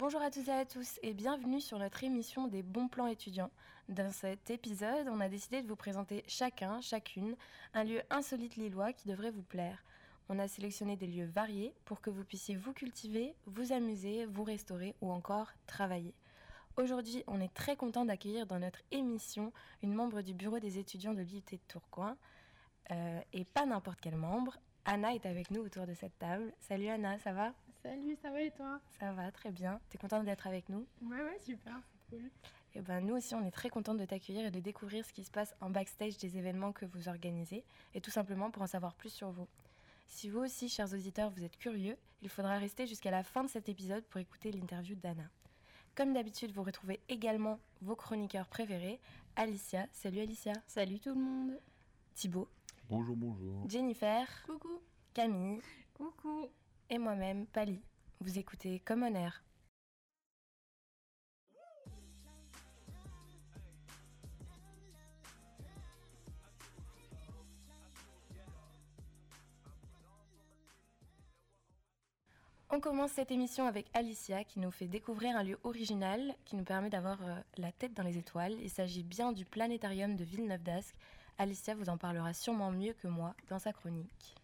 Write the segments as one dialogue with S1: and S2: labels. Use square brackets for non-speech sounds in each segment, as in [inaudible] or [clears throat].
S1: Bonjour à toutes et à tous et bienvenue sur notre émission des bons plans étudiants. Dans cet épisode, on a décidé de vous présenter chacun, chacune, un lieu insolite lillois qui devrait vous plaire. On a sélectionné des lieux variés pour que vous puissiez vous cultiver, vous amuser, vous restaurer ou encore travailler. Aujourd'hui, on est très content d'accueillir dans notre émission une membre du bureau des étudiants de l'IUT de Tourcoing. Euh, et pas n'importe quel membre. Anna est avec nous autour de cette table. Salut Anna, ça va?
S2: Salut, ça va et toi?
S1: Ça va, très bien. T'es contente d'être avec nous?
S2: Ouais, ouais, super, c'est cool.
S1: Et ben nous aussi, on est très contente de t'accueillir et de découvrir ce qui se passe en backstage des événements que vous organisez, et tout simplement pour en savoir plus sur vous. Si vous aussi, chers auditeurs, vous êtes curieux, il faudra rester jusqu'à la fin de cet épisode pour écouter l'interview d'Anna. Comme d'habitude, vous retrouvez également vos chroniqueurs préférés. Alicia, salut Alicia.
S3: Salut tout le monde.
S1: Thibaut.
S4: Bonjour, bonjour.
S1: Jennifer.
S2: Coucou.
S1: Camille.
S2: Coucou.
S1: Et moi-même, Pali. Vous écoutez Common Air. On commence cette émission avec Alicia qui nous fait découvrir un lieu original qui nous permet d'avoir euh, la tête dans les étoiles. Il s'agit bien du planétarium de Villeneuve d'Ascq. Alicia vous en parlera sûrement mieux que moi dans sa chronique.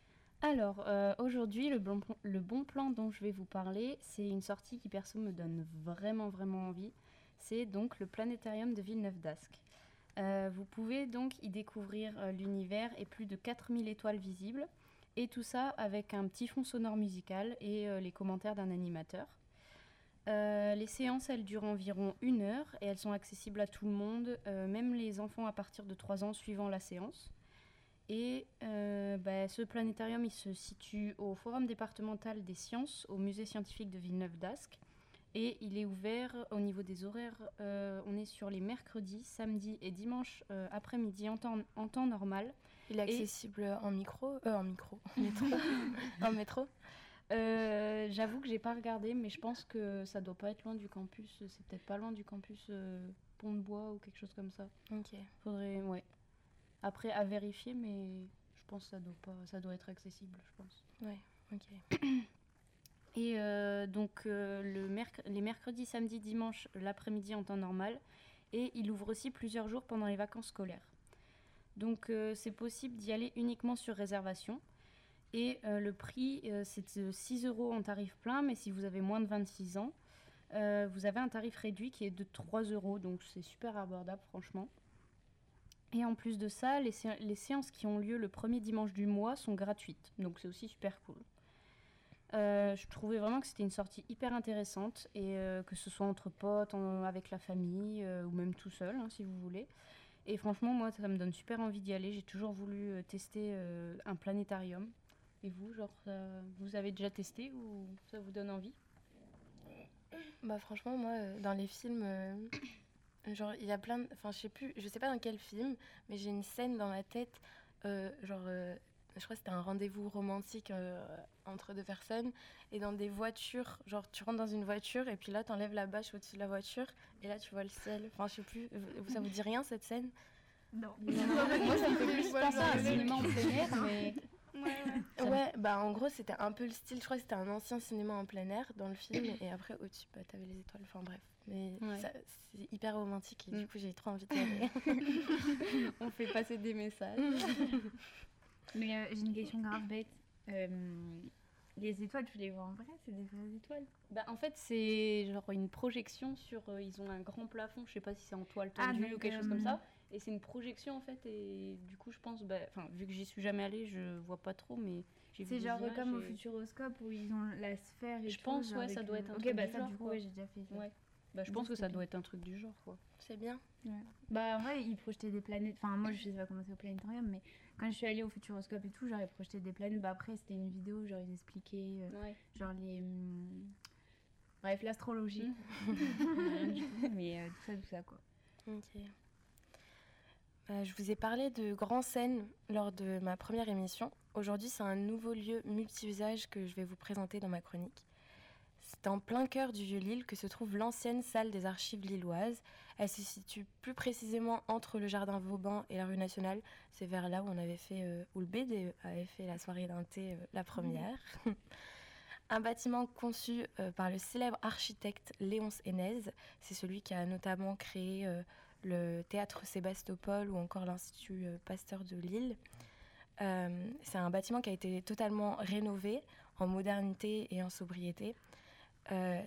S3: Alors, euh, aujourd'hui, le bon, le bon plan dont je vais vous parler, c'est une sortie qui perso me donne vraiment vraiment envie. C'est donc le planétarium de Villeneuve d'Ascq. Euh, vous pouvez donc y découvrir euh, l'univers et plus de 4000 étoiles visibles. Et tout ça avec un petit fond sonore musical et les commentaires d'un animateur. Les séances, elles durent environ une heure et elles sont accessibles à tout le monde, même les enfants à partir de 3 ans suivant la séance. Et euh, bah, ce planétarium, il se situe au Forum départemental des sciences, au musée scientifique de Villeneuve d'Ascq. Et il est ouvert au niveau des horaires. euh, on est sur les mercredis, samedis et dimanches euh, après-midi en temps, en temps normal.
S1: Il est accessible en micro, en micro, métro, en métro. [laughs]
S3: J'avoue que j'ai pas regardé, mais je pense que ça doit pas être loin du campus. C'est peut-être pas loin du campus Pont de Bois ou quelque chose comme ça.
S1: Ok.
S3: Faudrait, ouais. Après, à vérifier, mais je pense que ça doit pas, ça doit être accessible, je pense.
S1: Ouais. Ok. [coughs]
S3: Et euh, donc euh, le merc- les mercredis, samedis, dimanches, l'après-midi en temps normal. Et il ouvre aussi plusieurs jours pendant les vacances scolaires. Donc euh, c'est possible d'y aller uniquement sur réservation. Et le prix, c'est de 6 euros en tarif plein, mais si vous avez moins de 26 ans, vous avez un tarif réduit qui est de 3 euros. Donc c'est super abordable, franchement. Et en plus de ça, les, les séances qui ont lieu le premier dimanche du mois sont gratuites. Donc c'est aussi super cool. Euh, je trouvais vraiment que c'était une sortie hyper intéressante et euh, que ce soit entre potes, avec la famille euh, ou même tout seul hein, si vous voulez. Et franchement, moi, ça me donne super envie d'y aller. J'ai toujours voulu tester un planétarium. Et vous, genre, vous avez déjà testé ou ça vous donne envie?
S1: Bah franchement, moi, dans les films, genre il y a plein, de... enfin je sais plus, je sais pas dans quel film, mais j'ai une scène dans ma tête, euh, genre, euh, je crois que c'était un rendez-vous romantique euh, entre deux personnes, et dans des voitures, genre tu rentres dans une voiture et puis là t'enlèves la bâche au-dessus de la voiture et là tu vois le ciel. Enfin je sais plus, vous- ça vous dit rien cette scène?
S2: Non. [laughs]
S3: Moi, ça me fait plus penser à un cinéma en plein air, mais
S2: Ouais,
S1: bah en gros c'était un peu le style, je crois que c'était un ancien cinéma en plein air dans le film et après au-dessus bah, t'avais les étoiles, enfin bref. Mais
S3: Ouais.
S1: c'est hyper romantique et du
S3: Mm.
S1: coup j'ai trop envie d'y aller. [laughs]
S3: on fait passer des messages. [laughs]
S2: Mais euh, j'ai une question grave bête. Euh, les étoiles, tu les vois en vrai? C'est des vraies étoiles?
S3: Bah, en fait, c'est genre une projection sur. euh, ils ont un grand plafond, je sais pas si c'est en toile
S2: Ah,
S3: tendue
S2: donc,
S3: ou quelque chose comme ça. Et c'est une projection en fait. Et du coup, je pense. Bah, Enfin, vu que j'y suis jamais allée, je vois pas trop, mais
S2: C'est genre comme au Futuroscope où ils ont la sphère et
S3: Je
S2: tout,
S3: pense, ouais, ça doit être un
S2: Ok,
S3: truc
S2: bah
S3: du
S2: ça,
S3: genre,
S2: du coup, ouais, j'ai déjà fait ça.
S3: Ouais. Bah, je pense que ça doit être un truc du genre, quoi.
S1: c'est bien.
S2: Ouais. Bah en vrai, ils projetaient des planètes. Enfin, moi, je sais pas comment c'est au planétarium, mais quand je suis allée au Futuroscope et tout, genre, ils projetaient des planètes. Bah après, c'était une vidéo, genre, ils expliquaient, euh,
S3: Ouais.
S2: genre, les. hum, Bref, l'astrologie. [laughs] [laughs] mais euh, tout ça, tout ça, quoi.
S1: Ok. Euh, je vous ai parlé de Grand Seine lors de ma première émission. Aujourd'hui, c'est un nouveau lieu multi-usage que je vais vous présenter dans ma chronique. C'est en plein cœur du Vieux-Lille que se trouve l'ancienne salle des archives lilloises. Elle se situe plus précisément entre le jardin Vauban et la rue Nationale. C'est vers là où on avait fait, euh, où le BD avait fait la soirée d'un thé, euh, la première. [laughs] Un bâtiment conçu par le célèbre architecte Léonce Hénez. C'est celui qui a notamment créé le théâtre Sébastopol ou encore l'Institut euh, Pasteur de Lille. Euh, c'est un bâtiment qui a été totalement rénové en modernité et en sobriété. Euh,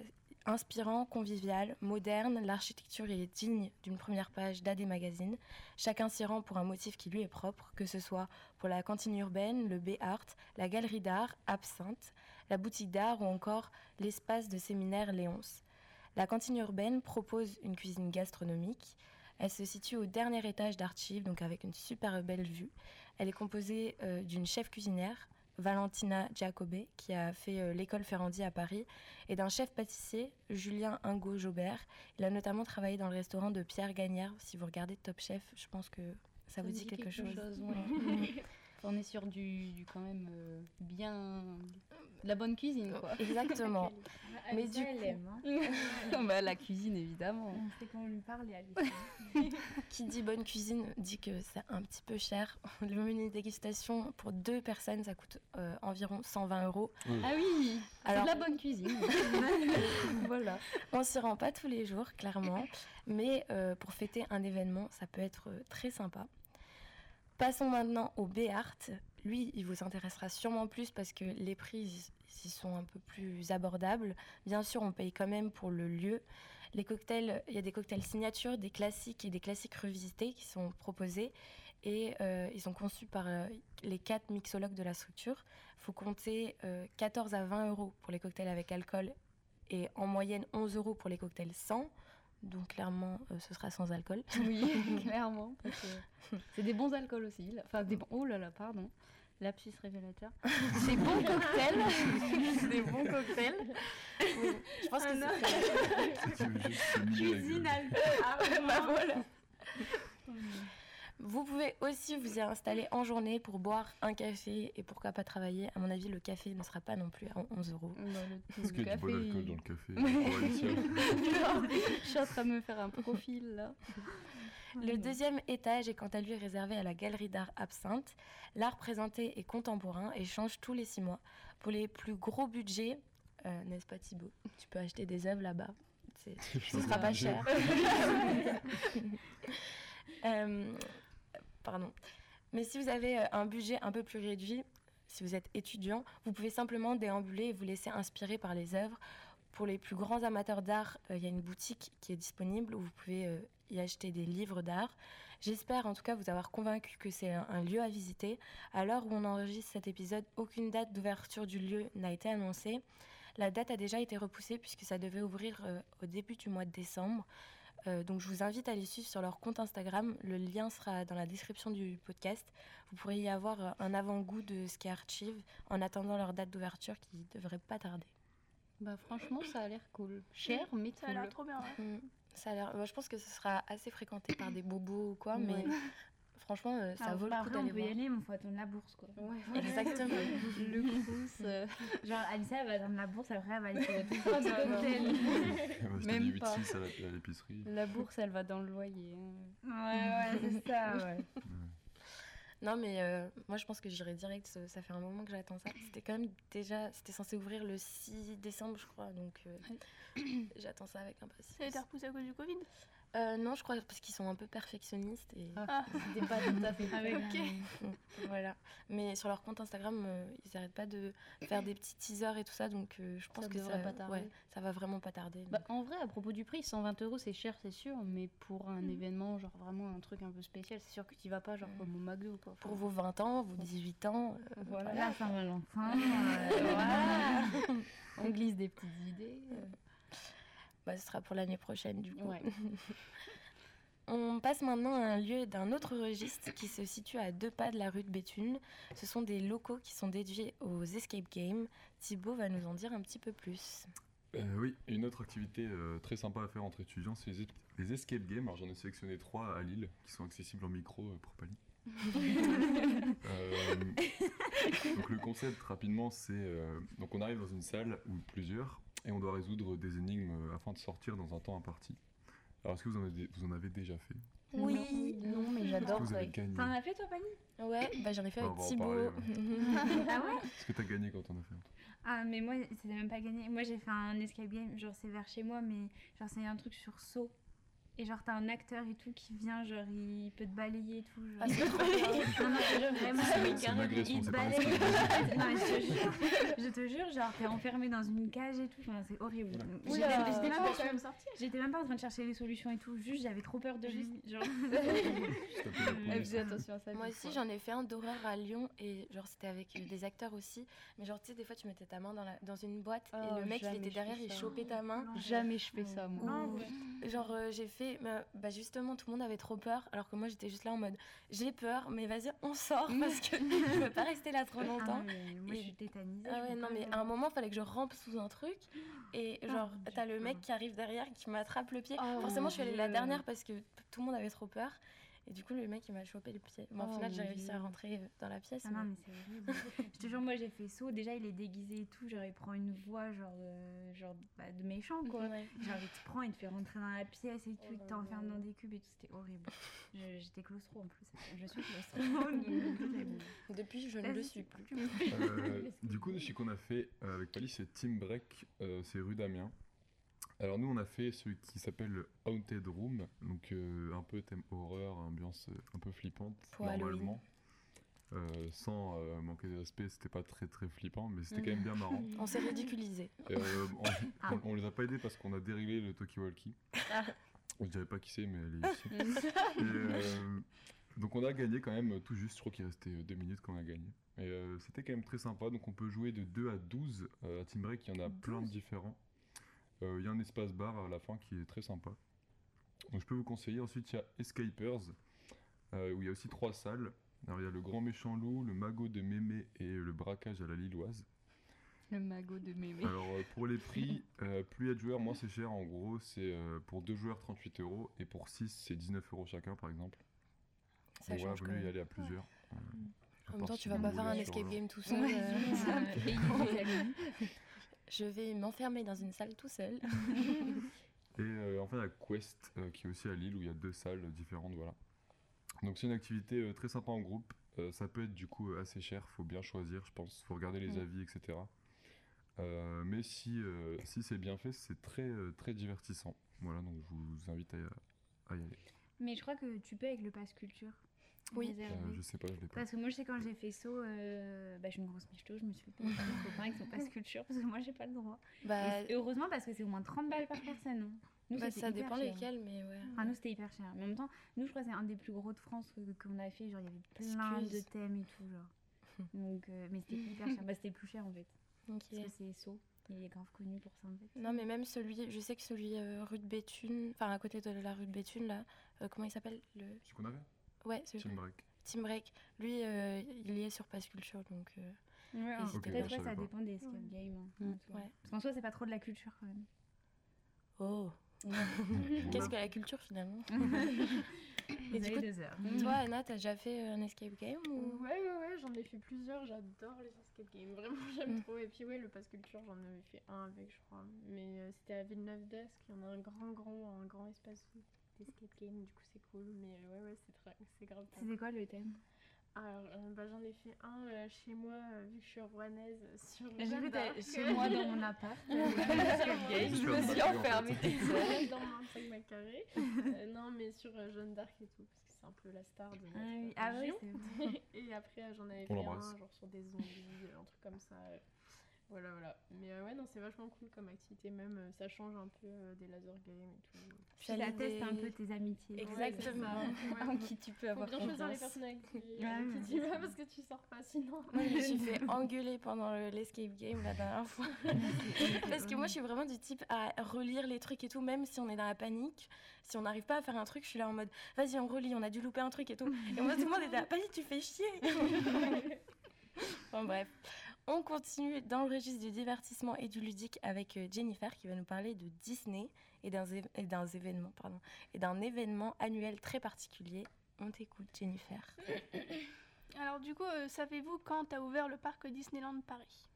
S1: inspirant, convivial, moderne, l'architecture est digne d'une première page d'AD Magazine. Chacun s'y rend pour un motif qui lui est propre, que ce soit pour la cantine urbaine, le B-Art, la galerie d'art, Absinthe, la boutique d'art ou encore l'espace de séminaire Léonce. La cantine urbaine propose une cuisine gastronomique. Elle se situe au dernier étage d'Archive, donc avec une super belle vue. Elle est composée euh, d'une chef cuisinière, Valentina Giacobbe, qui a fait euh, l'école Ferrandi à Paris, et d'un chef pâtissier, Julien Ingo Jobert. Il a notamment travaillé dans le restaurant de Pierre Gagnère. Si vous regardez Top Chef, je pense que ça, vous dit quelque, chose.
S3: ouais. [laughs] On est sur du, du quand même euh, bien. De la bonne cuisine, quoi.
S1: Exactement. [laughs] Mais
S2: Alissa,
S1: du
S2: elle
S1: coup-
S2: aime, hein. [laughs]
S3: bah, la cuisine, évidemment.
S2: On sait qu'on lui parle et. [laughs]
S1: Qui dit bonne cuisine dit que c'est un petit peu cher. Le menu dégustation pour deux personnes, ça coûte euh, environ 120 euros.
S3: Ah oui C'est
S1: Alors-
S3: de la bonne cuisine. voilà.
S1: On s'y rend pas tous les jours, clairement, mais euh, pour fêter un événement, ça peut être euh, très sympa. Passons maintenant au B-Art. Lui, il vous intéressera sûrement plus parce que les prix y sont un peu plus abordables. Bien sûr, on paye quand même pour le lieu. Les cocktails, il y a des cocktails signature, des classiques et des classiques revisités qui sont proposés et euh, ils sont conçus par euh, les quatre mixologues de la structure. Il faut compter euh, 14 à 20 euros pour les cocktails avec alcool et en moyenne 11 euros pour les cocktails sans. Donc clairement, euh, ce sera sans alcool.
S3: Oui, [laughs] clairement. [laughs] C'est des bons alcools aussi. là. Enfin, des bons. Oh là là, pardon. Lapsus révélateur. [laughs] Des bons cocktails.
S1: des bons cocktails. Oui, je pense que
S2: Un
S1: c'est
S4: C'est juste une idée avec,
S2: Cuisine,
S4: euh,
S2: Alissa.
S1: Bah voilà. Vous pouvez aussi vous y installer en journée pour boire un café et pourquoi pas travailler. À mon avis, le café ne sera pas non plus à 11 euros.
S3: Le
S4: qu'il y a du bon
S3: café,
S4: alcool
S3: il-
S4: dans le café [laughs]
S3: Je suis en train de me faire un profil là.
S1: Le deuxième étage est quant à lui réservé à la galerie d'art Absinthe. L'art présenté est contemporain et change tous les six mois. Pour les plus gros budgets, euh, n'est-ce pas Thibaut? Tu peux acheter des œuvres là-bas. [laughs] Ce sera pas cher. [laughs] Euh, pardon. Mais si vous avez euh, un budget un peu plus réduit, si vous êtes étudiant, vous pouvez simplement déambuler et vous laisser inspirer par les œuvres. Pour les plus grands amateurs d'art, euh, il y a une boutique qui est disponible où vous pouvez euh, y acheter des livres d'art. J'espère en tout cas vous avoir convaincu que c'est un, lieu à visiter. À l'heure où on enregistre cet épisode, aucune date d'ouverture du lieu n'a été annoncée. La date a déjà été repoussée puisque ça devait ouvrir au début du mois de décembre. Euh, donc je vous invite à les suivre sur leur compte Instagram. Le lien sera dans la description du podcast. Vous pourrez y avoir euh, un avant-goût de ce qu'est Archive en attendant leur date d'ouverture qui ne devrait pas tarder.
S3: Bah franchement, ça a l'air cool. Cher, mais
S5: Ça a l'air trop bien.
S1: Mm. Ça a l'air- moi, je pense que ce sera assez fréquenté par des bobos ou quoi, mais
S3: Ouais. [laughs]
S1: franchement, euh, ça
S2: Ah,
S1: vaut le coup
S2: après, on
S1: d'aller
S2: peut y
S1: voir.
S2: aller, mais il faut attendre la bourse, quoi. [laughs]
S1: Exactement.
S3: Le crous. euh, [laughs]
S2: Genre, Alissa, elle va attendre la bourse, après, elle va aller sur le [laughs]
S3: Même
S4: du
S3: pas.
S4: 8-6 à à l'épicerie.
S3: la bourse, elle va dans le loyer. hein.
S2: Ouais, ouais, c'est ça, ouais.
S1: Non, mais euh, moi, je pense que j'irai direct. Ça fait un moment que j'attends ça. C'était quand même déjà. C'était censé ouvrir le 6 décembre, je crois. Donc, euh, [coughs] j'attends ça avec
S5: Ça a été
S1: impatience.
S5: repoussé à cause du Covid?
S1: Euh, non, je crois parce qu'ils sont un peu perfectionnistes. Et...
S3: Ah, c'était pas tout à fait.
S2: Avec
S1: Mm, Voilà. Mais sur leur compte Instagram, euh, ils n'arrêtent pas de faire des petits teasers et tout ça. Donc, euh, je pense
S3: Ça
S1: que ça,
S3: pas tarder.
S1: ouais, ça va vraiment pas tarder.
S3: Bah, en vrai, à propos du prix, 120 euros, c'est cher, c'est sûr, mais pour un
S5: Mhm.
S3: événement, genre vraiment un truc un peu spécial, c'est sûr que tu vas pas, genre comme au McDo, quoi.
S1: Pour vos 20 ans, vos 18 ans, euh,
S3: Voilà.
S2: Saint-Valentin. [laughs] euh,
S3: Voilà. On glisse des petites idées.
S1: Bah, ce sera pour l'année prochaine du coup.
S3: Ouais. [laughs]
S1: On passe maintenant à un lieu d'un autre registre qui se situe à deux pas de la rue de Béthune. Ce sont des locaux qui sont dédiés aux escape games. Thibaut va nous en dire un petit peu plus.
S4: Euh, oui, une autre activité euh, très sympa à faire entre étudiants, c'est les, es- les escape games. Alors j'en ai sélectionné trois à Lille qui sont accessibles en micro euh, pour Pali. [laughs] Euh, donc le concept rapidement c'est euh, donc on arrive dans une salle ou plusieurs et on doit résoudre des énigmes afin de sortir dans un temps imparti. Alors est-ce que vous en avez, vous en avez déjà fait?
S1: Oui.
S3: Non, mais j'adore
S4: vous
S3: ça.
S4: avez gagné?
S2: T'en as fait, toi, Fanny?
S1: Ouais, bah, j'en ai fait
S4: On
S1: avec Thibaut. [laughs]
S2: Ah ouais?
S4: Est-ce que tu as gagné quand on a fait un truc?
S2: Ah, mais moi, c'était même pas gagné. Moi, j'ai fait un escape game, genre, c'est vers chez moi, mais genre, c'est un truc sur saut. Et genre, t'as un acteur et tout qui vient, genre, il peut te balayer et tout. Genre.
S1: Ah, c'est trop bien.
S2: Non, non, je- vraiment, oui, carrément, il [laughs] te balaye. Non, je jure, je te jure, genre, t'es enfermé dans une cage et tout. Enfin, c'est horrible. J'étais même- j'étais même,
S5: Tu
S2: pas-
S5: vas quand même sortir.
S2: j'étais même pas en train de chercher les solutions et tout. Juste, j'avais trop peur de lui. Genre, [laughs] [laughs]
S5: Elle faisait attention à ça.
S1: Moi aussi, j'en ai fait un d'horreur à Lyon et genre c'était avec euh, des acteurs aussi. Mais genre, tu sais, des fois, tu mettais ta main dans, la, dans une boîte et
S3: Oh,
S1: le mec, il
S3: jamais
S1: était derrière, il chopait ta main.
S3: Jamais je fais ça, moi.
S2: Ah.
S1: Genre, euh, j'ai fait, bah, bah, justement, tout le monde avait trop peur, alors que moi, j'étais juste là en mode, j'ai peur, mais vas-y, on sort [laughs] parce que je veux pas rester là trop
S2: Ah,
S1: longtemps.
S2: mais moi, je
S1: Et-
S2: suis tétanisée.
S1: Ah ouais, non, mais
S2: genre.
S1: à un moment, fallait que je rampe sous un truc. Et genre,
S2: mon
S1: t'as le mec qui arrive derrière, qui m'attrape le pied.
S3: Oh,
S1: Forcément, je suis allée la dernière parce que tout le monde avait trop peur. Et du coup, le mec, il m'a chopé le pied. Mais au
S3: Oh,
S1: final, j'ai réussi à rentrer euh, dans la pièce.
S2: Ah non,
S1: mais-
S2: c'est horrible. je te jure, moi j'ai fait saut. Déjà, il est déguisé et tout. Genre, il prend une voix genre, de- genre bah, de méchant quoi.
S1: Ouais.
S2: Genre, il te prend, il te fait rentrer dans la pièce et tout.
S5: Oh
S2: il t'enferme dans des cubes et tout. C'était horrible. J'étais claustro en plus. Je suis claustro. [laughs] donc,
S1: Depuis, je ne le suis plus.
S4: Euh, du coup, ce qu'on a fait euh, avec Pali, c'est Team Break, euh, c'est rue d'Amiens. Alors nous, on a fait celui qui s'appelle Haunted Room, donc euh, un peu thème horreur, ambiance euh, un peu flippante,
S1: Pour
S4: normalement. Euh, sans euh, manquer de respect, c'était pas très très flippant, mais c'était quand même bien marrant. [laughs]
S1: On s'est ridiculisé.
S4: On,
S2: Ah.
S4: on- on les a pas aidés parce qu'on a déréglé le talkie-walkie.
S1: Ah.
S4: Je dirais pas qui c'est, mais elle est ici. [laughs] Et, donc on a gagné quand même tout juste, je crois qu'il restait deux minutes quand on a gagné. Et c'était quand même très sympa, donc on peut jouer de 2 à 12. Euh, à Team Break, il y en a plein de différents. Euh, Il y a un espace bar à la fin qui est très sympa. Donc je peux vous conseiller. Ensuite, il y a Escapers, euh, où il y a aussi trois salles. Alors il y a le grand méchant loup, le magot de Mémé et le braquage à la Lilloise.
S3: Le magot de mémé.
S4: Alors euh, pour les [laughs] prix, euh, plus il y a de joueurs, moins c'est cher. En gros, c'est euh, pour deux joueurs 38 euros et pour 6 c'est 19 euros chacun par exemple.
S1: Ça
S4: Donc voilà,
S1: change
S4: vaut mieux y aller à plusieurs. euh, à
S1: En même temps, tu vas pas faire un escape game tout seul. [laughs] [laughs]
S2: Il.
S1: Je vais m'enfermer dans une salle tout seul. [laughs]
S4: Et euh, enfin, il y a Quest euh, qui est aussi à Lille où il y a deux salles différentes. Voilà. Donc c'est une activité euh, très sympa en groupe. Euh, ça peut être du coup euh, assez cher, faut bien choisir, je pense. faut regarder les
S3: Mm.
S4: avis, etc. Euh, mais si, euh, si c'est bien fait, c'est très, euh, très divertissant. Voilà, donc je vous invite à, à y aller.
S2: Mais je crois que tu peux avec le pass culture.
S1: Oui.
S4: Euh, je sais pas, je l'ai pas.
S2: Parce que moi, je sais, quand j'ai fait saut, euh, bah, je suis une grosse michto, je me suis fait payer par mon copain avec son pass [laughs] culture parce que moi, j'ai pas le droit.
S1: Bah,
S2: Et heureusement, parce que c'est au moins 30 balles par personne. hein. Nous,
S1: bah, ça dépend
S2: cher.
S1: lesquels, mais ouais.
S2: Enfin, nous, c'était hyper cher. Mais en même temps, nous, je crois que c'est un des plus gros de France que- qu'on a fait. Genre, il y avait plein
S1: Excuse.
S2: de thèmes et tout. Genre. Donc, euh, mais c'était hyper cher. Bah, c'était plus cher en fait.
S1: Ok.
S2: Parce que c'est saut. Il est grave connu pour ça en fait.
S1: Non, mais même celui, je sais que celui euh, rue de Béthune, enfin à côté de la rue de Béthune, là, euh, comment il s'appelle le...
S4: Ce qu'on avait?
S1: Ouais, celui
S4: Team Break.
S1: Team Break. Lui, euh, il y est sur Pass Culture, donc. euh,
S2: Ouais, peut-être ouais, ça
S4: pas.
S2: dépend des escape games. hein,
S3: Mm.
S1: Ouais.
S2: Parce qu'en soi, c'est pas trop de la culture quand même.
S1: Oh [laughs] Qu'est-ce que la culture finalement [laughs]
S2: Vous
S1: du
S2: avez
S1: coup,
S2: deux heures.
S1: Toi, Anna, t'as déjà fait euh, un escape game ou...
S5: Ouais, ouais, ouais, j'en ai fait plusieurs. J'adore les escape games. Vraiment, [laughs] j'aime
S1: Mm.
S5: trop. Et puis, ouais, le pass culture, j'en avais fait un avec, je crois. Mais euh, c'était à Villeneuve d'Ascq. Il y en a un grand, grand, un grand espace d'escape game. Du coup, c'est cool. Mais euh, ouais, ouais, c'est très, c'est grave.
S2: C'était quoi le thème?
S5: Alors, euh, bah, j'en ai fait un euh, chez moi, euh, vu que je suis rouennaise, sur Jeanne d'Arc.
S2: chez moi dans mon appart. [laughs]
S4: Je
S3: me suis enfermée toute [laughs] seule.
S5: dans mon 5 mètres carrés. Euh, non, mais sur euh, Jeanne d'Arc et tout, parce que c'est un peu la star de notre
S2: Ah oui, ah oui. [laughs]
S5: Et après, j'en avais
S4: On
S5: fait un, genre sur des zombies, un truc comme ça. Voilà, voilà. Mais euh, ouais, non, c'est vachement cool comme activité, même euh, ça change un peu euh, des laser games et tout.
S2: Puis ça
S1: J'allais
S2: teste un peu tes amitiés.
S1: Exactement.
S5: Ouais,
S3: En qui tu peux
S5: Faut
S3: avoir
S5: bien choisir les
S3: confiance.
S5: personnes avec qui,
S2: Ouais,
S5: qui tu vas parce que tu sors pas sinon.
S1: Moi, je me suis fait engueuler pendant le- l'escape game la dernière fois. [laughs] Parce que moi, je suis vraiment du type à relire les trucs et tout, même si on est dans la panique. Si on n'arrive pas à faire un truc, je suis là en mode vas-y, on relit, on a dû louper un truc et tout. Et moi, tout le monde était là, vas-y, tu fais chier. [laughs] Bon, bref. On continue dans le registre du divertissement et du ludique avec euh, Jennifer qui va nous parler de Disney et d'un zé- et d'un événement, pardon, et d'un événement annuel très particulier. On t'écoute, Jennifer. [coughs]
S6: Alors du coup, euh, savez-vous quand a ouvert le parc Disneyland Paris?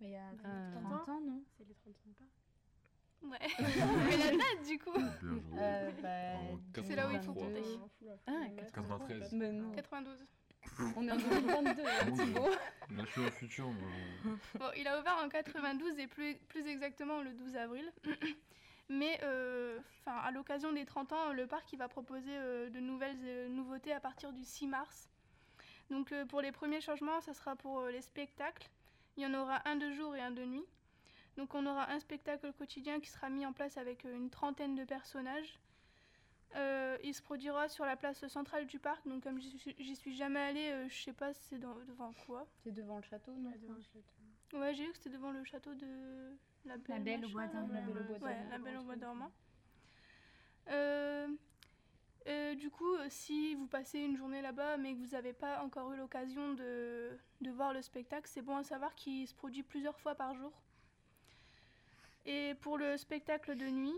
S2: Mais il y a
S3: Euh,
S2: 30 ans, non?
S5: C'est les 30 ans pas
S6: Ouais. [laughs] Mais la date du coup.
S3: Euh, bah,
S6: C'est là où ils font
S4: 83.
S6: compter.
S3: Ah,
S5: Mais
S4: 93.
S3: Mais non.
S6: 92. [laughs]
S3: On est en 2022, hein,
S4: Mon Dieu.
S3: Thibaut.
S4: Là, je suis dans le futur. moi. [laughs]
S6: Bon, il a ouvert en 92 et plus, plus exactement le 12 avril. [clears throat] Mais euh, à l'occasion des 30 ans, le parc il va proposer euh, de nouvelles euh, nouveautés à partir du 6 mars. Donc euh, pour les premiers changements, ça sera pour euh, les spectacles. Il y en aura un de jour et un de nuit. Donc on aura un spectacle quotidien qui sera mis en place avec euh, une trentaine de personnages. Euh, il se produira sur la place centrale du parc. Donc comme j'y suis, jamais allée, euh, je sais pas c'est dans- devant quoi.
S3: C'est devant le château, non
S6: Ouais, j'ai vu que c'était devant le château de la Belle,
S2: La Belle au Bois dormant.
S3: La Belle au Bois
S6: Ouais,
S3: dormant.
S6: la Belle au Bois dormant. Euh, euh, du coup, si vous passez une journée là-bas mais que vous n'avez pas encore eu l'occasion de, de voir le spectacle, c'est bon à savoir qu'il se produit plusieurs fois par jour. Et pour le spectacle de nuit,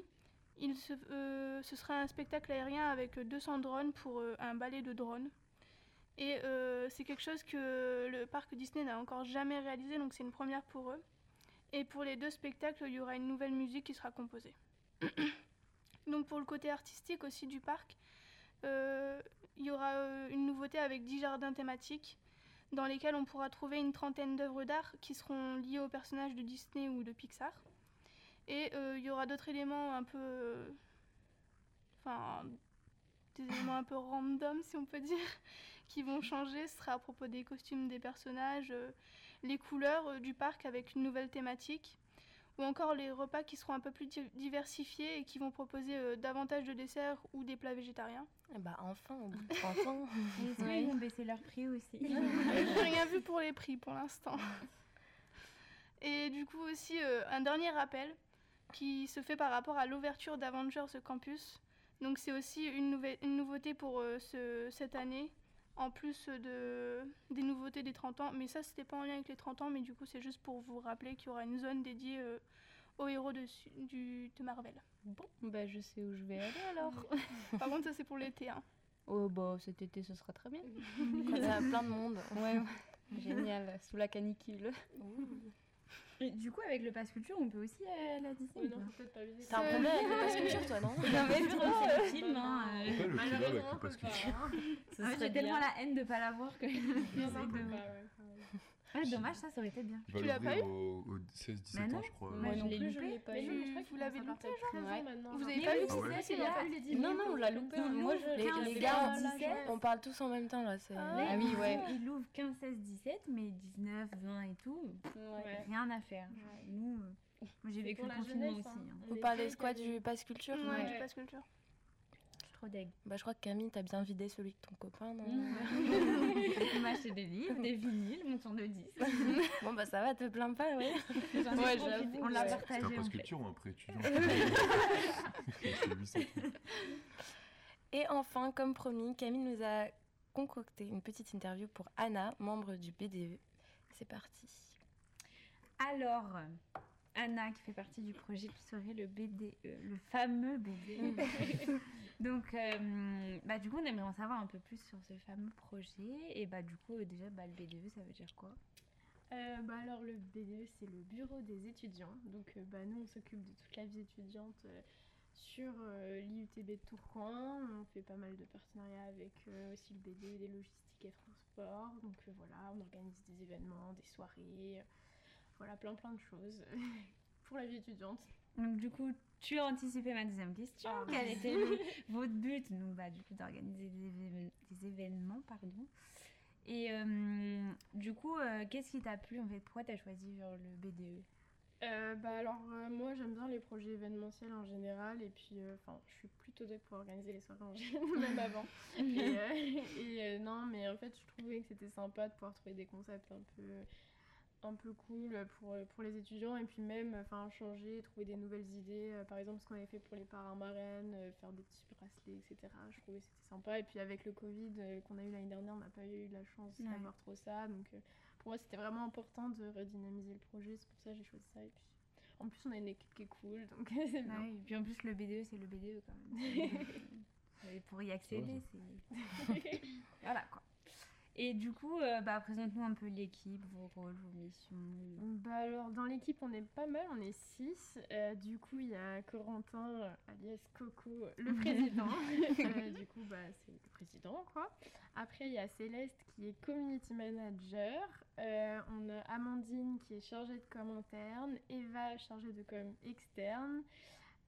S6: il se, euh, ce sera un spectacle aérien avec 200 drones pour euh, un ballet de drones. Et euh, c'est quelque chose que le parc Disney n'a encore jamais réalisé, donc c'est une première pour eux. Et pour les deux spectacles, il y aura une nouvelle musique qui sera composée. [coughs] donc pour le côté artistique aussi du parc, il y aura une nouveauté avec 10 jardins thématiques dans lesquels on pourra trouver une trentaine d'œuvres d'art qui seront liées aux personnages de Disney ou de Pixar. Et euh, il y aura d'autres éléments un peu... euh, Enfin, des éléments un peu random si on peut dire, [laughs] qui vont changer. Ce sera à propos des costumes des personnages, euh, les couleurs euh, du parc avec une nouvelle thématique, ou encore les repas qui seront un peu plus di- diversifiés et qui vont proposer euh, davantage de desserts ou des plats végétariens.
S1: Eh Bah enfin, au bout de [laughs] 30 ans.
S2: Et est-ce [laughs]
S3: Ouais.
S2: qu'ils vont baisser leur prix aussi
S6: J'ai rien vu pour les prix pour l'instant. Et du coup aussi euh, un dernier rappel qui se fait par rapport à l'ouverture d'Avengers Campus. Donc c'est aussi une, nouvelle, une nouveauté pour euh, ce- cette année, en plus de, des nouveautés des 30 ans. Mais ça c'était pas en lien avec les 30 ans, mais du coup c'est juste pour vous rappeler qu'il y aura une zone dédiée euh, aux héros de, du, de Marvel.
S3: Bon, bah je sais où je vais aller alors. [laughs]
S6: Par contre ça c'est pour l'été. hein.
S3: Oh bah cet été ce sera très bien. [laughs]
S1: Il y a plein de monde.
S3: Ouais, génial, sous la canicule.
S2: Et Du coup, avec le pass culture, on peut aussi aller à la Disney
S5: Oui, non, peut-être pas.
S1: T'as un problème avec le pass [laughs] culture, toi, non
S2: Non, mais trop, c'est le film. Hein, euh.
S4: Après, le avec le
S5: on peut
S4: pass
S5: pas.
S4: culture.
S5: hein.
S3: Serait
S2: J'ai tellement la haine de pas l'avoir que
S5: Non, [laughs]
S2: j'essaie
S5: non,
S2: de.
S5: pas, ouais, quand même.
S2: Ah, dommage, ça, ça aurait été bien.
S6: Tu l'as pas
S4: l'ouvrir au, au 16-17
S2: Mais non.
S4: ans, je crois.
S3: Moi
S2: je
S3: non
S2: l'ai
S3: plus, je l'ai pas
S5: Mais
S3: eu.
S5: non, je crois
S6: Vous
S5: qu'il
S6: l'avez loupé,
S5: faire 13
S3: Ouais.
S5: ans maintenant.
S6: Vous
S5: genre.
S6: avez
S2: Mais
S6: pas vu
S4: Ah ouais.
S2: c'est là.
S5: pas eu les 10
S3: Non, non, on l'a loupé. Moi je
S1: Les, gars, on,
S3: la-
S2: 17.
S1: on parle tous en même temps là. C'est...
S6: Ah.
S3: Ah oui, ouais.
S2: Il ouvre 15, 16, 17, mais 19, 20 et tout, rien à faire. Nous, euh, moi, j'ai vécu le confinement aussi.
S1: Vous parlez quoi du pass culture
S6: du pass culture.
S2: Trop deg.
S1: Bah, je crois que Camille, t'as bien vidé celui de ton copain, non
S2: Il m'a acheté des livres, des vinyles, mon tour de 10. [laughs]
S1: Bon, bah ça va, te plains pas, ouais.
S3: Ouais, j'avoue,
S2: On l'a partagé. en fait.
S4: ou un C'est 800.
S1: Et enfin, comme promis, Camille nous a concocté une petite interview pour Anna, membre du BDE. C'est parti.
S2: Alors, Anna, qui fait partie du projet qui serait le BDE, le fameux BDE. [laughs] Donc, euh, bah, du coup, on aimerait en savoir un peu plus sur ce fameux projet. Et bah, du coup, euh, déjà, bah, le BDE, ça veut dire quoi?
S5: Euh, bah alors le BDE c'est le bureau des étudiants. Donc euh, bah, nous on s'occupe de toute la vie étudiante euh, sur euh, l'IUTB de Tourcoing. On fait pas mal de partenariats avec euh, aussi le BDE des logistiques et transports. Donc euh, voilà, on organise des événements, des soirées, euh, voilà plein plein de choses [laughs] pour la vie étudiante.
S2: Donc, du coup, tu as anticipé ma deuxième question.
S5: Ah.
S2: Quel était [laughs] votre but Donc, bah, du coup, d'organiser des, évén- des événements, pardon. Et euh, du coup, euh, qu'est-ce qui t'a plu en fait? Pourquoi t'as choisi genre, le BDE
S5: Euh, bah alors euh, moi j'aime bien les projets événementiels en général et puis euh, enfin je suis plutôt douée pour organiser les soirées en général [laughs] même avant et, euh, et, euh, non mais en fait je trouvais que c'était sympa de pouvoir trouver des concepts un peu un peu cool pour, pour les étudiants et puis même enfin changer trouver des nouvelles idées Euh, par exemple ce qu'on avait fait pour les parrains marraines euh, faire des petits bracelets etc je trouvais que c'était sympa et puis avec le covid euh, qu'on a eu l'année dernière on n'a pas eu la chance
S2: Ouais.
S5: d'avoir trop ça donc pour moi, c'était vraiment important de redynamiser le projet. C'est pour ça que j'ai choisi ça. Et puis, en plus, on a une équipe qui est cool, donc [laughs] c'est bien.
S2: Ouais, et puis en plus, le BDE, c'est le BDE quand même. [laughs] Et pour y accéder, c'est. [laughs] voilà quoi. Et du coup, euh, bah, présente-nous un peu l'équipe, vos rôles, vos missions.
S5: Bah alors dans l'équipe on est pas mal, on est 6. du coup il y a Corentin euh, alias Coco, le [laughs] président. Euh, du coup bah c'est le président quoi. Après il y a Céleste qui est community manager. Euh, on a Amandine qui est chargée de com interne. Eva chargée de com externe.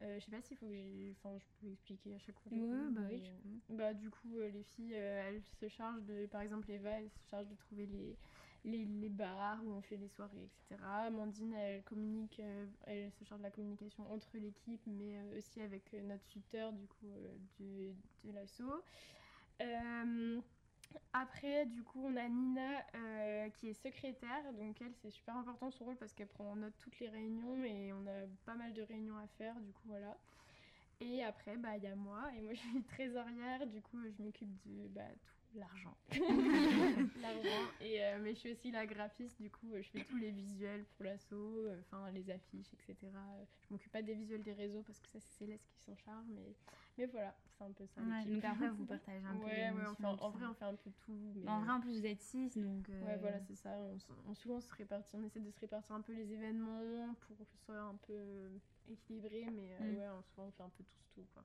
S5: Euh, je sais pas s'il faut que j'ai. Enfin, je peux expliquer à chaque fois.
S2: Ouais, bah oui,
S5: Bah, du coup, euh, les filles, euh, elles se chargent de. Par exemple, Eva, elle se charge de trouver les, les, les bars où on fait les soirées, etc. Amandine, elle communique. euh, elle se charge de la communication entre l'équipe, mais aussi avec notre tuteur, du coup, de, de l'assaut. Euh, après, du coup, on a Nina euh, qui est secrétaire. Donc, elle, c'est super important son rôle parce qu'elle prend en note toutes les réunions et on a pas mal de réunions à faire. Du coup, voilà. Et après, bah, il y a moi. Et moi, [laughs] je suis trésorière. Du coup, je m'occupe de bah, tout l'argent. [laughs] l'argent. Et, euh, mais je suis aussi la graphiste. Du coup, je fais tous les visuels pour l'assaut, euh, enfin, les affiches, etc. Je m'occupe pas des visuels des réseaux parce que ça, c'est Céleste qui s'en charge. Mais, mais voilà, c'est un peu ça.
S2: Ouais, donc après, vous partagez un peu
S5: Ouais, ouais, en, vrai, on fait un peu tout. Mais
S2: En vrai, en plus, vous êtes 6, donc... euh,
S5: Ouais, voilà, c'est ça. On, on- souvent, on se répartit, on essaie de se répartir un peu les événements pour que ce soit un peu équilibré, mais euh,
S2: Mm.
S5: ouais, souvent, on fait un peu tous tout, quoi.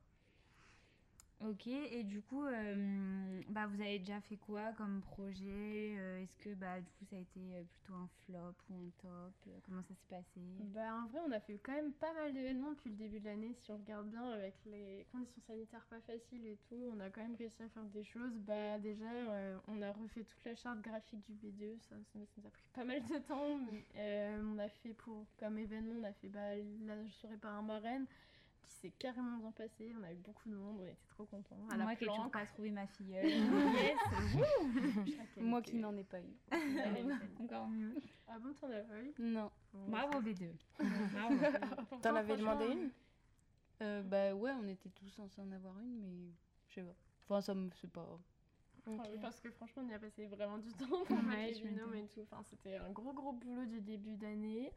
S2: Ok, et du coup, euh, bah, vous avez déjà fait quoi comme projet Euh, Est-ce que bah, du coup, ça a été euh, plutôt un flop ou un top Comment ça s'est passé?
S5: Bah, en vrai, on a fait quand même pas mal d'événements depuis le début de l'année. Si on regarde bien, avec les conditions sanitaires pas faciles et tout, on a quand même réussi à faire des choses. Bah, déjà, on a refait toute la charte graphique du BDE. Ça, ça, nous a pris pas mal de temps. mais, on a fait pour, comme événement, on a fait bah, la soirée par un marraine qui s'est carrément bien passé. On a eu beaucoup de monde, on était trop contents. À la
S2: Moi qui n'ai toujours pas trouvé ma filleule. [laughs]
S5: Yes, [laughs]
S3: Moi qui n'en ai pas eu. [laughs]
S2: Encore mieux.
S5: Ah bon, t'en as pas eu?
S3: Non.
S2: Bravo
S5: c'est-
S2: B2. Bravo.
S5: Pourtant,
S1: T'en avais demandé une?
S3: Euh, bah ouais, on était tous censés en avoir une, mais je sais pas. Enfin, ça me. C'est pas.
S5: Enfin, Parce que franchement, on y a passé vraiment du temps pour
S2: Ouais,
S5: mettre les binômes et tout. Enfin, c'était un gros gros boulot du début d'année.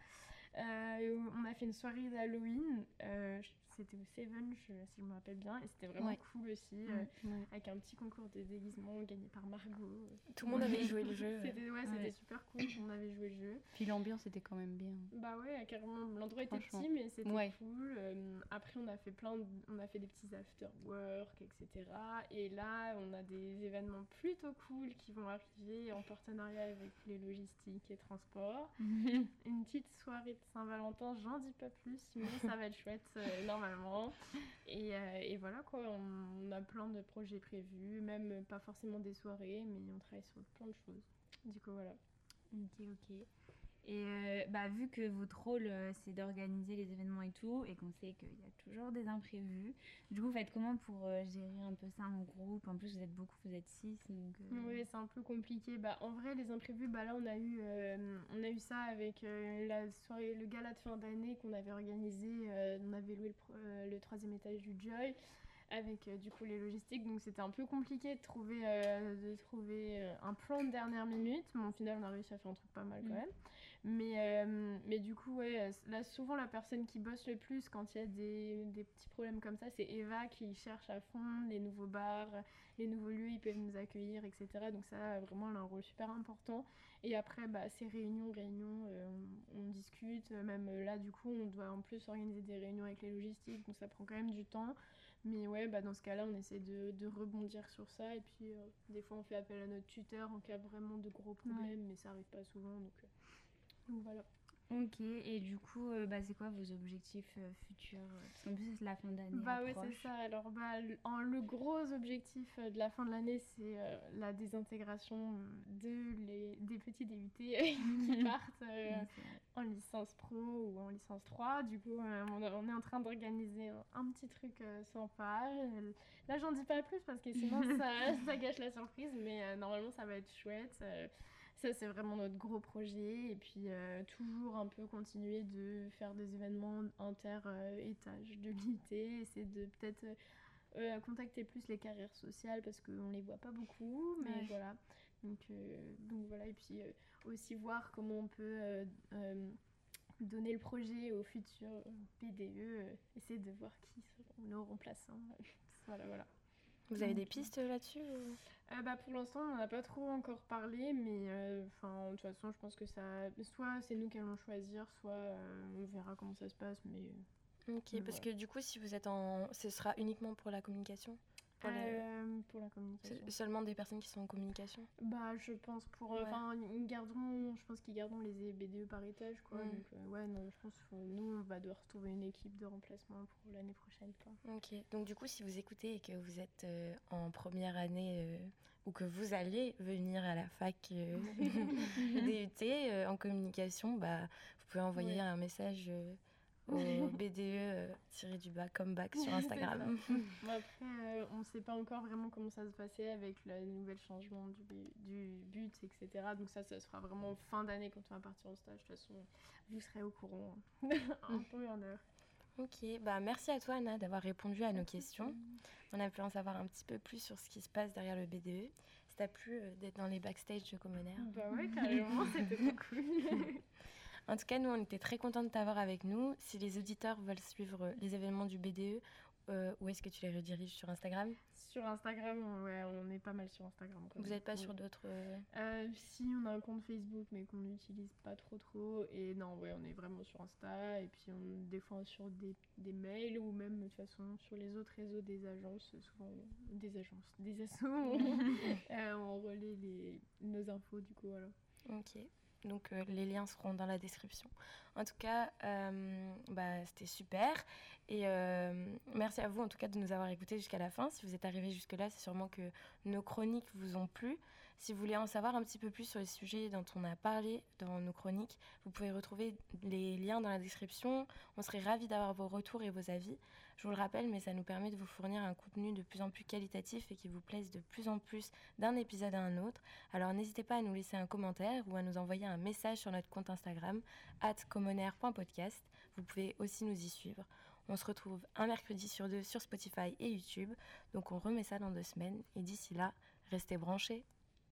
S5: Euh, on a fait une soirée d'Halloween. euh, c'était au Seven, je- si je me rappelle bien. Et c'était vraiment
S3: Ouais.
S5: cool aussi. Euh,
S3: Ouais.
S5: avec un petit concours de déguisement gagné par Margot.
S1: Tout le monde avait joué le jeu. [laughs]
S5: C'était ouais, c'était
S2: Ouais.
S5: super cool. On avait joué le jeu.
S3: Puis l'ambiance était quand même bien.
S5: Bah ouais, carrément. L'endroit était petit, mais c'était
S3: Ouais.
S5: cool. Euh, après, on a fait plein, de- on a fait des petits after work, etc. Et là, on a des événements plutôt cool qui vont arriver en partenariat avec les logistiques et transports. [laughs] Une petite soirée Saint-Valentin, j'en dis pas plus, mais ça va être chouette euh, [laughs] normalement. Et, euh, et voilà quoi, on, on a plein de projets prévus, même pas forcément des soirées, mais on travaille sur plein de choses. Du coup, voilà.
S2: Ok, ok. Et euh, bah, vu que votre rôle, euh, c'est d'organiser les événements et tout, et qu'on sait qu'il y a toujours des imprévus, du coup, vous faites comment pour euh, gérer un peu ça en groupe? En plus, vous êtes beaucoup, vous êtes six, donc...
S5: Oui, c'est un peu compliqué. Bah, en vrai, les imprévus, bah, là, on a eu, on a eu ça avec la soirée, le gala de fin d'année qu'on avait organisé. on avait loué le, troisième étage du Joy avec du coup les logistiques. Donc c'était un peu compliqué de trouver, de trouver un plan de dernière minute. Mais au final, on a réussi à faire un truc pas mal quand
S2: Mm.
S5: même. Mais, euh, mais du coup, ouais, là, souvent, la personne qui bosse le plus quand il y a des, des petits problèmes comme ça, c'est Eva qui cherche à fond les nouveaux bars, les nouveaux lieux, ils peuvent nous accueillir, etc. Donc ça, vraiment, elle a un rôle super important. Et après, bah, ces réunions, réunions, euh, on, on discute. Même euh, là, du coup, on doit en plus organiser des réunions avec les logistiques, donc ça prend quand même du temps. Mais ouais, bah, dans ce cas-là, on essaie de, de rebondir sur ça. Et puis, euh, des fois, on fait appel à notre tuteur en cas vraiment de gros problèmes, mais ça arrive pas souvent. Donc, donc voilà.
S2: Ok, et du coup, euh, bah, c'est quoi vos objectifs euh, futurs euh, Parce qu'en plus, c'est la fin d'année.
S5: Bah ouais, c'est
S2: approche.
S5: ça. Alors, bah, le, en- le gros objectif euh, de la fin de l'année, c'est la désintégration de les, des petits DUT [laughs] qui [laughs] partent
S2: c'est
S5: en licence pro ou en licence 3. Du coup, on, est en train d'organiser un, un petit truc sympa. Là, j'en dis pas plus parce que sinon, [laughs] ça, ça gâche la surprise. Mais normalement, ça va être chouette. Ça, c'est vraiment notre gros projet. Et puis, euh, toujours un peu continuer de faire des événements inter-étages de l'unité. Essayer de peut-être euh, euh, contacter plus les carrières sociales parce qu'on les voit pas beaucoup. Mais
S3: Ouais.
S5: voilà. Donc, euh, donc voilà. Et puis, aussi voir comment on peut donner le projet au futur PDE. essayer de voir qui seront nos remplaçants. [laughs] voilà, voilà.
S1: Vous avez des
S5: Donc,
S1: pistes là-dessus ou-
S5: Euh, bah, pour l'instant, on n'en a pas trop encore parlé, mais euh, enfin, de toute façon, je pense que ça. Soit c'est nous qui allons choisir, soit euh, on verra comment ça se passe, mais.
S1: Ok,
S5: Mais
S1: parce que du coup, si vous êtes en. Ce sera uniquement pour la communication? Pour, les-
S5: Euh, pour la communication.
S1: c'est Seulement des personnes qui sont en communication
S5: Bah, je pense pour. euh,
S1: Ouais.
S5: Enfin, ils garderont. Je pense qu'ils garderont les BDE par étage, quoi.
S1: Mm.
S5: Donc, euh, ouais, non, je pense que nous, on va devoir trouver une équipe de remplacement pour l'année prochaine, quoi.
S1: Ok, donc du coup, si vous écoutez et que vous êtes euh, en première année euh, ou que vous allez venir à la fac euh, [laughs] [laughs] DUT euh, en communication, bah, vous pouvez envoyer
S5: Ouais.
S1: un message euh, au [laughs] BDE euh, tiré du bas comeback sur [laughs] Instagram. [laughs]
S5: Bon, après, euh, on ne sait pas encore vraiment comment ça se passait avec le nouvel changement du, du but, etc. Donc ça, ça se fera vraiment en fin d'année quand on va partir au stage. De toute façon, vous serez au courant un peu en heure.
S1: ok, bah merci à toi Anna d'avoir répondu à nos questions. On a pu en savoir un petit peu plus sur ce qui se passe derrière le BDE. Ça t'a plu euh, d'être dans les backstage de Commoner?
S5: Bah ouais, carrément, c'était trop cool.
S1: En tout cas, nous, on était très contents de t'avoir avec nous. Si les auditeurs veulent suivre les événements du BDE, euh, où est-ce que tu les rediriges? Sur Instagram?
S5: Sur Instagram, ouais, on est pas mal sur Instagram.
S1: Vous n'êtes pas
S5: Ouais.
S1: sur d'autres... euh,
S5: Euh, si, on a un compte Facebook, mais qu'on n'utilise pas trop trop. Et non, ouais, on est vraiment sur Insta. Et puis, on, des fois, sur des, des mails ou même, de toute façon, sur les autres réseaux des agences, souvent, des agences, des assos, on, [laughs] euh, on relaie les, nos infos, du coup, voilà.
S1: Ok. Donc euh, les liens seront dans la description. En tout cas, euh, bah, c'était super. Et euh, merci à vous en tout cas de nous avoir écoutés jusqu'à la fin. Si vous êtes arrivés jusque-là, c'est sûrement que nos chroniques vous ont plu. Si vous voulez en savoir un petit peu plus sur les sujets dont on a parlé dans nos chroniques, vous pouvez retrouver les liens dans la description. On serait ravis d'avoir vos retours et vos avis. Je vous le rappelle, mais ça nous permet de vous fournir un contenu de plus en plus qualitatif et qui vous plaise de plus en plus d'un épisode à un autre. Alors n'hésitez pas à nous laisser un commentaire ou à nous envoyer un message sur notre compte Instagram, commonaire.podcast. Vous pouvez aussi nous y suivre. On se retrouve un mercredi sur deux sur Spotify et YouTube. Donc on remet ça dans deux semaines. Et d'ici là, restez branchés.